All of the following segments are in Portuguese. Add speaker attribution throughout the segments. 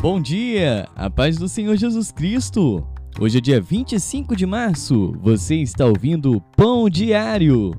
Speaker 1: Bom dia, a paz do Senhor Jesus Cristo. Hoje é dia 25 de março, você está ouvindo Pão Diário.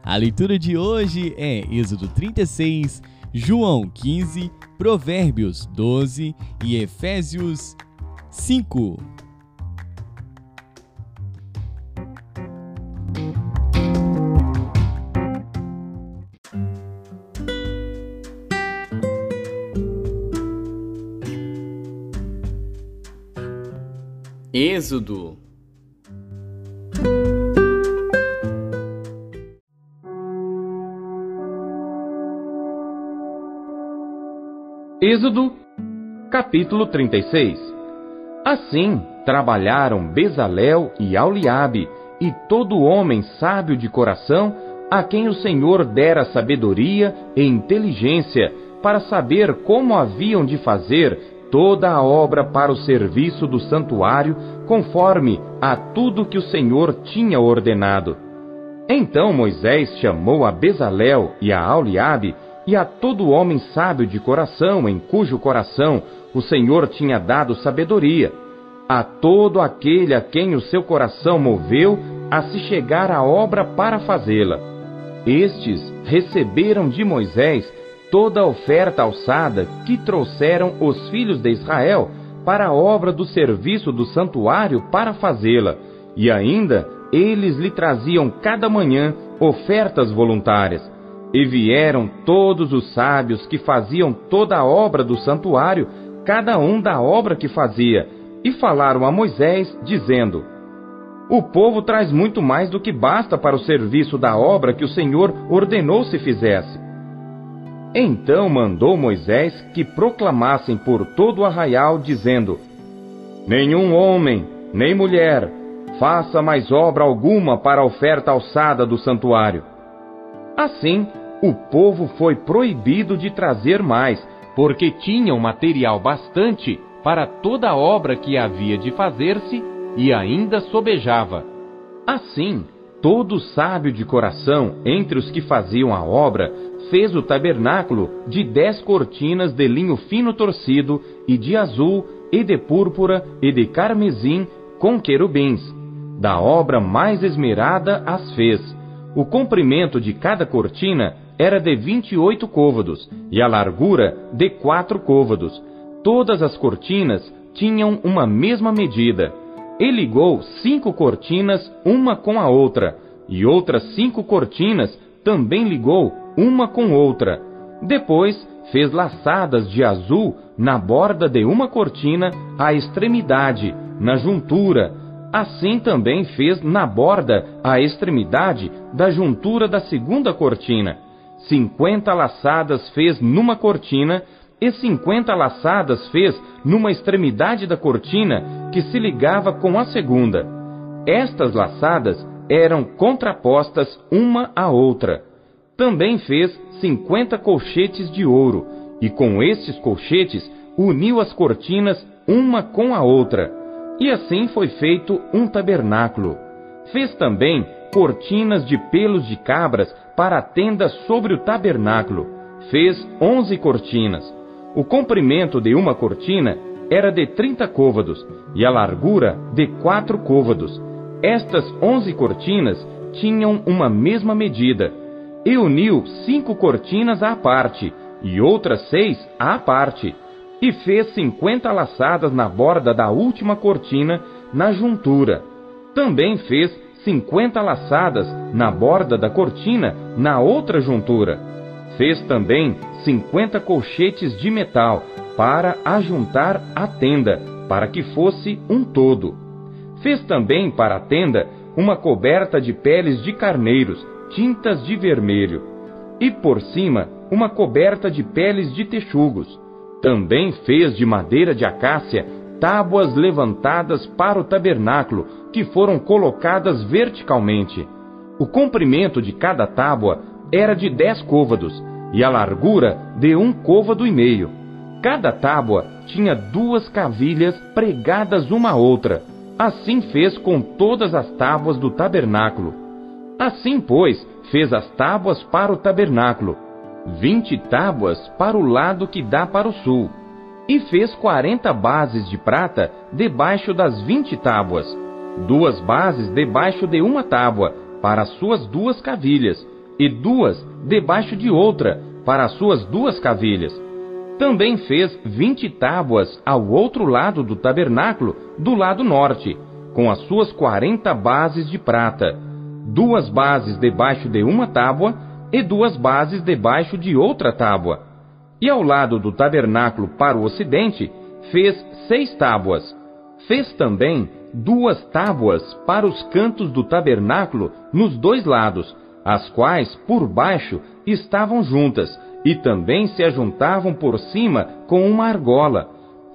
Speaker 1: A leitura de hoje é Êxodo 36, João 15, Provérbios 12 e Efésios 5. Êxodo.
Speaker 2: Êxodo, capítulo 36 Assim trabalharam Bezalel e Auliabe e todo homem sábio de coração, a quem o Senhor dera sabedoria e inteligência para saber como haviam de fazer toda a obra para o serviço do santuário, conforme a tudo que o Senhor tinha ordenado. Então Moisés chamou a Bezalel e a Auliabe e a todo homem sábio de coração, em cujo coração o Senhor tinha dado sabedoria, a todo aquele a quem o seu coração moveu a se chegar à obra para fazê-la. Estes receberam de Moisés toda a oferta alçada que trouxeram os filhos de Israel para a obra do serviço do santuário para fazê-la, e ainda eles lhe traziam cada manhã ofertas voluntárias. E vieram todos os sábios que faziam toda a obra do santuário, cada um da obra que fazia, e falaram a Moisés, dizendo: O povo traz muito mais do que basta para o serviço da obra que o Senhor ordenou se fizesse. Então mandou Moisés que proclamassem por todo o arraial, dizendo: Nenhum homem, nem mulher, faça mais obra alguma para a oferta alçada do santuário. Assim, o povo foi proibido de trazer mais, porque tinham material bastante para toda a obra que havia de fazer-se e ainda sobejava. Assim, todo sábio de coração entre os que faziam a obra fez o tabernáculo de dez cortinas de linho fino torcido, e de azul, e de púrpura, e de carmesim, com querubins. Da obra mais esmerada as fez. O comprimento de cada cortina era de vinte e oito côvados, e a largura de quatro côvados. Todas as cortinas tinham uma mesma medida. E ligou cinco cortinas uma com a outra, e outras cinco cortinas também ligou uma com outra. Depois fez laçadas de azul na borda de uma cortina à extremidade, na juntura. Assim também fez na borda à extremidade da juntura da segunda cortina. Cinquenta laçadas fez numa cortina e cinquenta laçadas fez numa extremidade da cortina que se ligava com a segunda. Estas laçadas eram contrapostas uma à outra. Também fez cinquenta colchetes de ouro, e com estes colchetes uniu as cortinas uma com a outra. E assim foi feito um tabernáculo. Fez também cortinas de pelos de cabras para a tenda sobre o tabernáculo. Fez onze cortinas. O comprimento de uma cortina era de trinta côvados, e a largura de quatro côvados. Estas onze cortinas tinham uma mesma medida, e uniu cinco cortinas à parte, e outras seis à parte, e fez cinquenta laçadas na borda da última cortina, na juntura. Também fez cinquenta laçadas na borda da cortina, na outra juntura. Fez também cinquenta colchetes de metal, para ajuntar a tenda, para que fosse um todo. Fez também para a tenda uma coberta de peles de carneiros, tintas de vermelho, e por cima uma coberta de peles de texugos. Também fez de madeira de acácia tábuas levantadas para o tabernáculo, que foram colocadas verticalmente. O comprimento de cada tábua era de dez côvados, e a largura de um côvado e meio. Cada tábua tinha duas cavilhas pregadas uma à outra. Assim fez com todas as tábuas do tabernáculo. Assim, pois, fez as tábuas para o tabernáculo, vinte tábuas para o lado que dá para o sul, E fez quarenta bases de prata debaixo das vinte tábuas, duas bases debaixo de uma tábua, para as suas duas cavilhas, e duas debaixo de outra, para as suas duas cavilhas. Também fez vinte tábuas ao outro lado do tabernáculo, do lado norte, com as suas quarenta bases de prata, duas bases debaixo de uma tábua e duas bases debaixo de outra tábua. E ao lado do tabernáculo para o ocidente, fez seis tábuas. Fez também duas tábuas para os cantos do tabernáculo nos dois lados, as quais por baixo estavam juntas, e também se ajuntavam por cima com uma argola.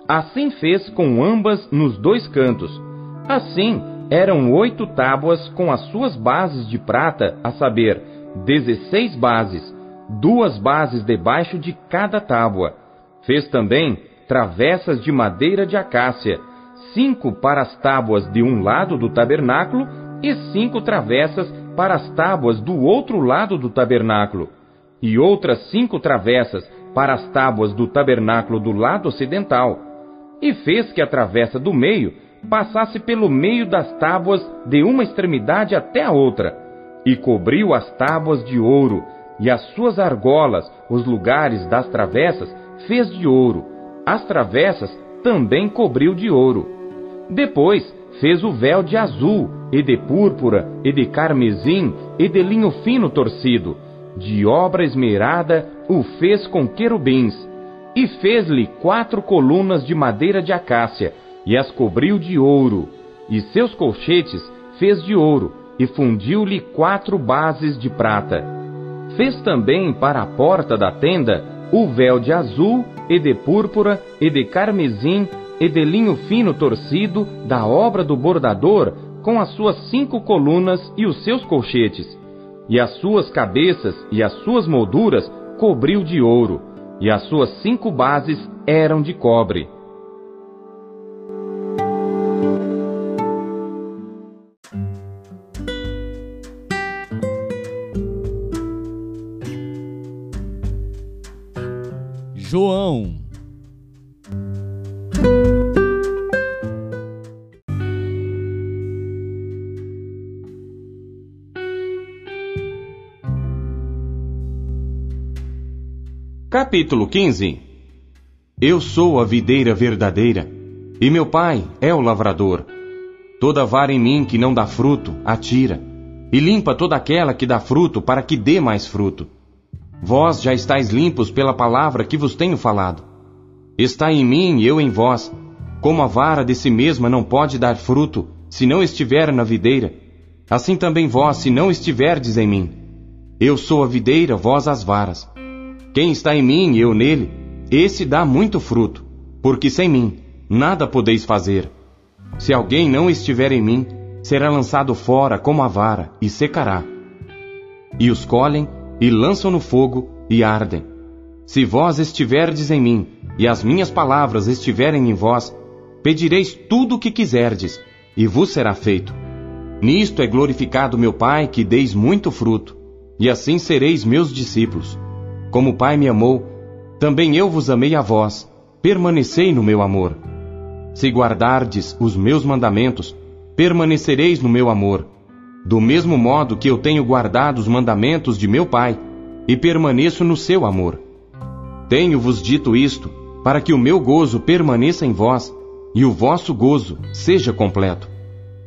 Speaker 2: Assim fez com ambas nos dois cantos. Assim eram oito tábuas com as suas bases de prata, a saber, dezesseis bases, duas bases debaixo de cada tábua. Fez também travessas de madeira de acácia, cinco para as tábuas de um lado do tabernáculo e cinco travessas para as tábuas do outro lado do tabernáculo, e outras cinco travessas para as tábuas do tabernáculo do lado ocidental. E fez que a travessa do meio passasse pelo meio das tábuas de uma extremidade até a outra, e cobriu as tábuas de ouro, e as suas argolas, os lugares das travessas, fez de ouro. As travessas também cobriu de ouro. Depois fez o véu de azul, e de púrpura, e de carmesim, e de linho fino torcido. De obra esmerada o fez com querubins. E fez-lhe quatro colunas de madeira de acácia, e as cobriu de ouro. E seus colchetes fez de ouro, e fundiu-lhe quatro bases de prata. Fez também para a porta da tenda o véu de azul, e de púrpura, e de carmesim, e de linho fino torcido, da obra do bordador, com as suas cinco colunas e os seus colchetes. E as suas cabeças e as suas molduras cobriu de ouro, e as suas cinco bases eram de cobre.
Speaker 1: João
Speaker 2: Capítulo 15 Eu sou a videira verdadeira, e meu pai é o lavrador. Toda vara em mim que não dá fruto, atira, e limpa toda aquela que dá fruto, para que dê mais fruto. Vós já estáis limpos pela palavra que vos tenho falado. Está em mim e eu em vós. Como a vara de si mesma não pode dar fruto, se não estiver na videira, assim também vós, se não estiverdes em mim. Eu sou a videira, vós as varas. Quem está em mim e eu nele, esse dá muito fruto, porque sem mim nada podeis fazer. Se alguém não estiver em mim, será lançado fora como a vara e secará. E os colhem e lançam no fogo e ardem. Se vós estiverdes em mim e as minhas palavras estiverem em vós, pedireis tudo o que quiserdes e vos será feito. Nisto é glorificado meu Pai que deis muito fruto, e assim sereis meus discípulos. Como o Pai me amou, também eu vos amei a vós, permanecei no meu amor. Se guardardes os meus mandamentos, permanecereis no meu amor, do mesmo modo que eu tenho guardado os mandamentos de meu Pai, e permaneço no seu amor. Tenho-vos dito isto, para que o meu gozo permaneça em vós, e o vosso gozo seja completo.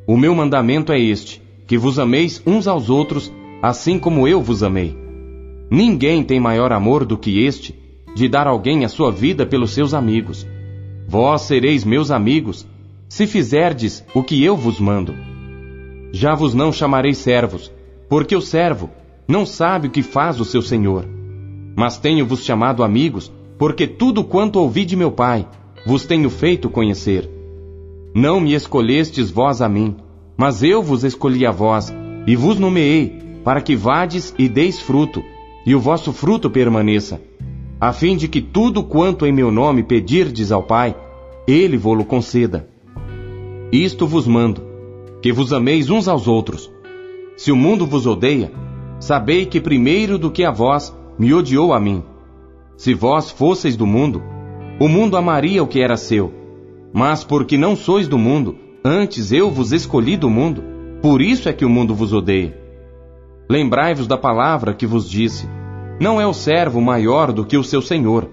Speaker 2: O meu mandamento é este: que vos ameis uns aos outros, assim como eu vos amei. Ninguém tem maior amor do que este, de dar alguém a sua vida pelos seus amigos. Vós sereis meus amigos, se fizerdes o que eu vos mando. Já vos não chamarei servos, porque o servo não sabe o que faz o seu senhor. Mas tenho-vos chamado amigos, porque tudo quanto ouvi de meu Pai, vos tenho feito conhecer. Não me escolhestes vós a mim, mas eu vos escolhi a vós, e vos nomeei, para que vades e deis fruto, e o vosso fruto permaneça, a fim de que tudo quanto em meu nome pedirdes ao Pai, ele vô-lo conceda. Isto vos mando, que vos ameis uns aos outros. Se o mundo vos odeia, sabei que primeiro do que a vós me odiou a mim. Se vós fosseis do mundo, O mundo amaria o que era seu. Mas porque não sois do mundo, antes eu vos escolhi do mundo, por isso é que o mundo vos odeia. Lembrai-vos da palavra que vos disse: Não é o servo maior do que o seu senhor.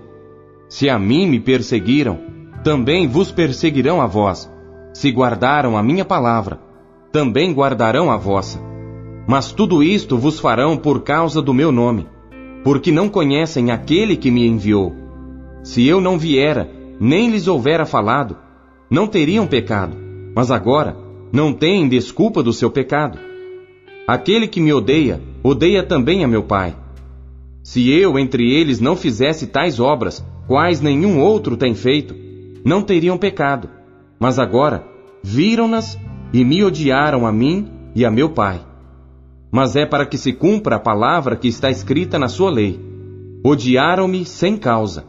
Speaker 2: Se a mim me perseguiram, também vos perseguirão a vós. Se guardaram a minha palavra, também guardarão a vossa. Mas tudo isto vos farão por causa do meu nome, porque não conhecem aquele que me enviou. Se eu não viera, nem lhes houvera falado, não teriam pecado, mas agora não têm desculpa do seu pecado. Aquele que me odeia, odeia também a meu Pai. Se eu entre eles não fizesse tais obras, quais nenhum outro tem feito, não teriam pecado. Mas agora viram-nas e me odiaram a mim e a meu Pai. Mas é para que se cumpra a palavra que está escrita na sua lei. Odiaram-me sem causa.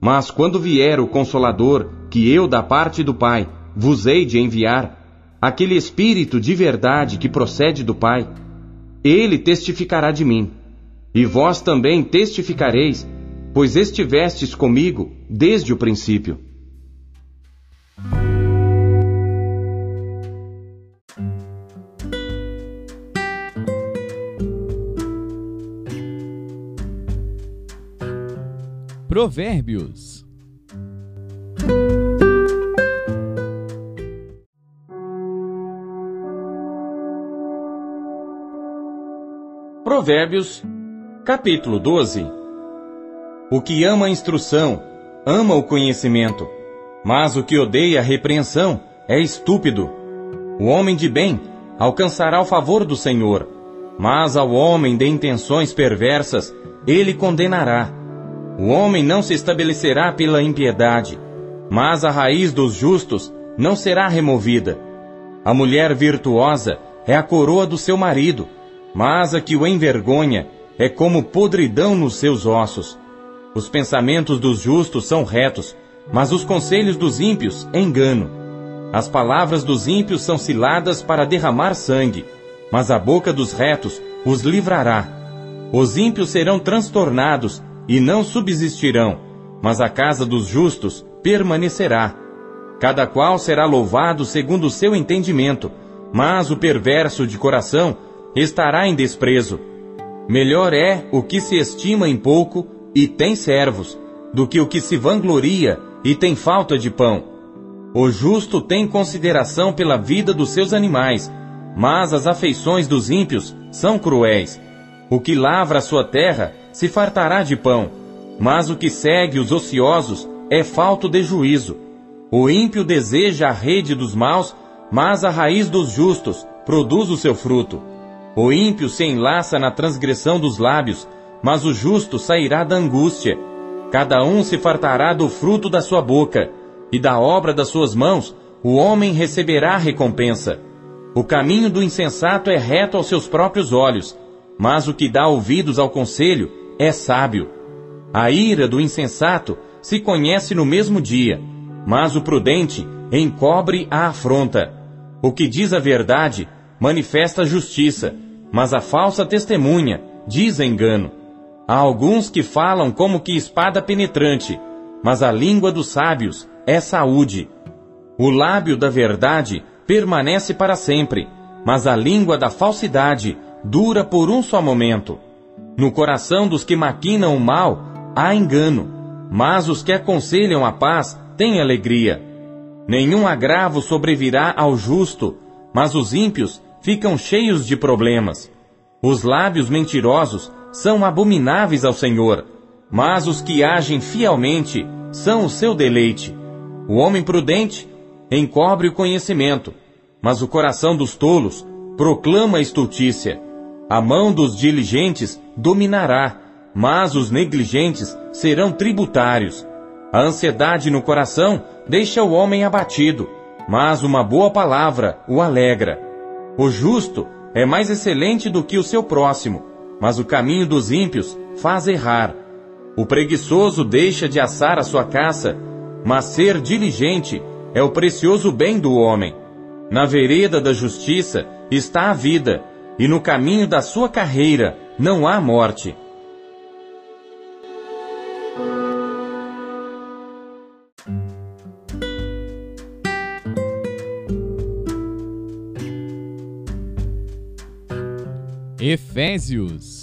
Speaker 2: Mas quando vier o Consolador, que eu da parte do Pai vos hei de enviar, aquele Espírito de verdade que procede do Pai, ele testificará de mim. E vós também testificareis, pois estivestes comigo desde o princípio.
Speaker 1: Provérbios
Speaker 2: Provérbios, capítulo 12 O que ama a instrução, ama o conhecimento, mas o que odeia a repreensão é estúpido. O homem de bem alcançará o favor do Senhor, mas ao homem de intenções perversas ele condenará. O homem não se estabelecerá pela impiedade, mas a raiz dos justos não será removida. A mulher virtuosa é a coroa do seu marido, mas a que o envergonha é como podridão nos seus ossos. Os pensamentos dos justos são retos, mas os conselhos dos ímpios engano. As palavras dos ímpios são ciladas para derramar sangue, mas a boca dos retos os livrará. Os ímpios serão transtornados e não subsistirão, mas a casa dos justos permanecerá. Cada qual será louvado segundo o seu entendimento, mas o perverso de coração estará em desprezo. Melhor é o que se estima em pouco e tem servos, do que o que se vangloria e tem falta de pão. O justo tem consideração pela vida dos seus animais, mas as afeições dos ímpios são cruéis. O que lavra a sua terra se fartará de pão, mas o que segue os ociosos é falto de juízo. O ímpio deseja a rede dos maus, mas a raiz dos justos produz o seu fruto. O ímpio se enlaça na transgressão dos lábios, mas o justo sairá da angústia. Cada um se fartará do fruto da sua boca, e da obra das suas mãos o homem receberá recompensa. O caminho do insensato é reto aos seus próprios olhos, mas o que dá ouvidos ao conselho é sábio. A ira do insensato se conhece no mesmo dia, mas o prudente encobre a afronta. O que diz a verdade manifesta justiça, mas a falsa testemunha diz engano. Há alguns que falam como que espada penetrante, mas a língua dos sábios é saúde. O lábio da verdade permanece para sempre, mas a língua da falsidade dura por um só momento. No coração dos que maquinam o mal há engano, mas os que aconselham a paz têm alegria. Nenhum agravo sobrevirá ao justo, mas os ímpios ficam cheios de problemas. Os lábios mentirosos são abomináveis ao Senhor, mas os que agem fielmente são o seu deleite. O homem prudente encobre o conhecimento, mas o coração dos tolos proclama a estultícia. A mão dos diligentes dominará, mas os negligentes serão tributários. A ansiedade no coração deixa o homem abatido, mas uma boa palavra o alegra. O justo é mais excelente do que o seu próximo, mas o caminho dos ímpios faz errar. O preguiçoso deixa de assar a sua caça, mas ser diligente é o precioso bem do homem. Na vereda da justiça está a vida, e no caminho da sua carreira não há morte.
Speaker 1: Efésios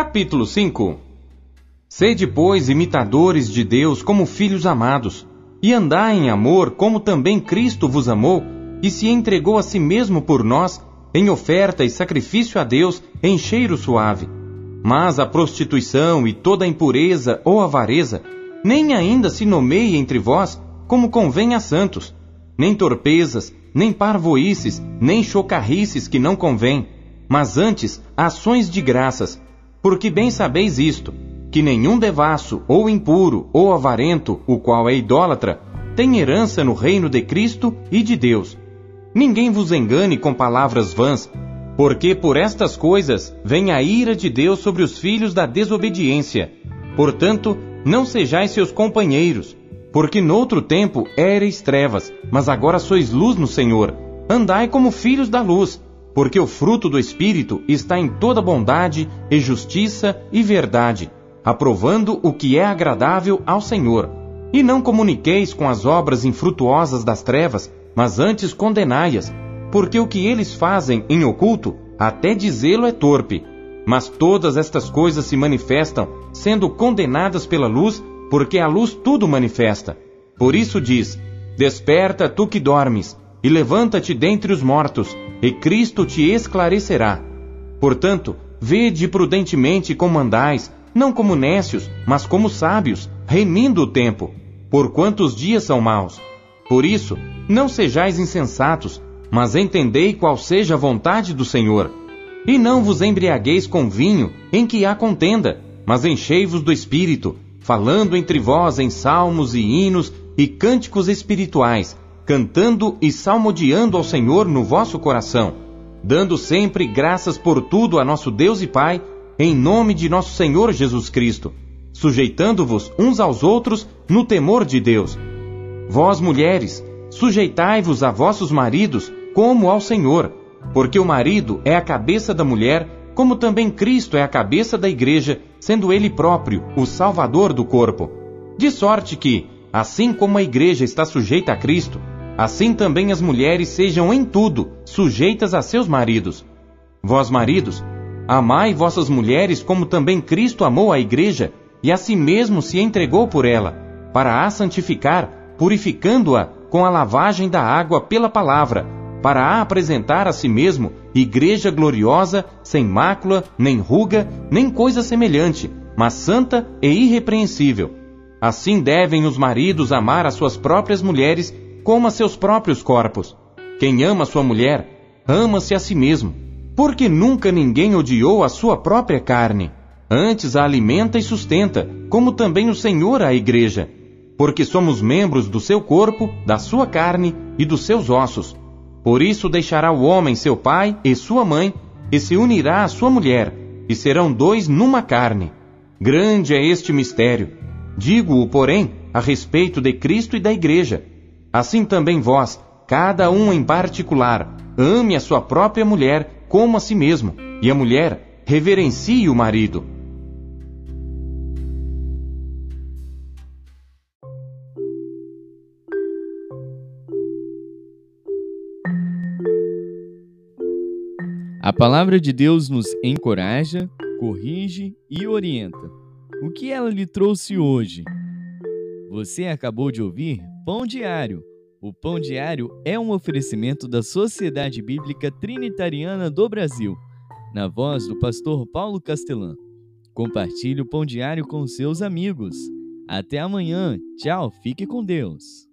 Speaker 2: Capítulo 5 Sede, pois, imitadores de Deus como filhos amados, e andai em amor como também Cristo vos amou e se entregou a si mesmo por nós, em oferta e sacrifício a Deus em cheiro suave. Mas a prostituição e toda impureza ou avareza, nem ainda se nomeie entre vós como convém a santos, nem torpezas, nem parvoices, nem chocarrices que não convém, mas antes ações de graças, porque bem sabeis isto, que nenhum devasso, ou impuro, ou avarento, o qual é idólatra, tem herança no reino de Cristo e de Deus. Ninguém vos engane com palavras vãs, porque por estas coisas vem a ira de Deus sobre os filhos da desobediência. Portanto, não sejais seus companheiros, porque noutro tempo éreis trevas, mas agora sois luz no Senhor. Andai como filhos da luz, porque o fruto do Espírito está em toda bondade e justiça e verdade aprovando o que é agradável ao Senhor. E não comuniqueis com as obras infrutuosas das trevas, mas antes condenai-as, porque o que eles fazem em oculto, até dizê-lo é torpe. Mas todas estas coisas se manifestam, sendo condenadas pela luz, porque a luz tudo manifesta. Por isso diz: Desperta, tu que dormes, e levanta-te dentre os mortos, e Cristo te esclarecerá. Portanto, vede prudentemente como andais, não como nécios, mas como sábios, remindo o tempo, por quantos dias são maus. Por isso, não sejais insensatos, mas entendei qual seja a vontade do Senhor. E não vos embriagueis com vinho, em que há contenda, mas enchei-vos do Espírito, falando entre vós em salmos e hinos e cânticos espirituais, cantando e salmodiando ao Senhor no vosso coração, dando sempre graças por tudo a nosso Deus e Pai, em nome de nosso Senhor Jesus Cristo, sujeitando-vos uns aos outros no temor de Deus. Vós, mulheres, sujeitai-vos a vossos maridos como ao Senhor, porque o marido é a cabeça da mulher, como também Cristo é a cabeça da igreja, sendo ele próprio o Salvador do corpo. De sorte que, assim como a igreja está sujeita a Cristo, assim também as mulheres sejam em tudo sujeitas a seus maridos. Vós, maridos, Amai vossas mulheres como também Cristo amou a igreja e a si mesmo se entregou por ela, para a santificar, purificando-a com a lavagem da água pela palavra, para a apresentar a si mesmo igreja gloriosa, sem mácula, nem ruga, nem coisa semelhante, mas santa e irrepreensível. Assim devem os maridos amar as suas próprias mulheres como a seus próprios corpos. Quem ama sua mulher, ama-se a si mesmo porque nunca ninguém odiou a sua própria carne. Antes a alimenta e sustenta, como também o Senhor a igreja. Porque somos membros do seu corpo, da sua carne e dos seus ossos. Por isso deixará o homem seu pai e sua mãe, e se unirá à sua mulher, e serão dois numa carne. Grande é este mistério. Digo-o, porém, a respeito de Cristo e da igreja. Assim também vós, cada um em particular, ame a sua própria mulher como a si mesmo, e a mulher reverencie o marido.
Speaker 1: A palavra de Deus nos encoraja, corrige e orienta. O que ela lhe trouxe hoje? Você acabou de ouvir Pão Diário o Pão Diário é um oferecimento da Sociedade Bíblica Trinitariana do Brasil, na voz do pastor Paulo Castelã. Compartilhe o Pão Diário com seus amigos. Até amanhã. Tchau, fique com Deus.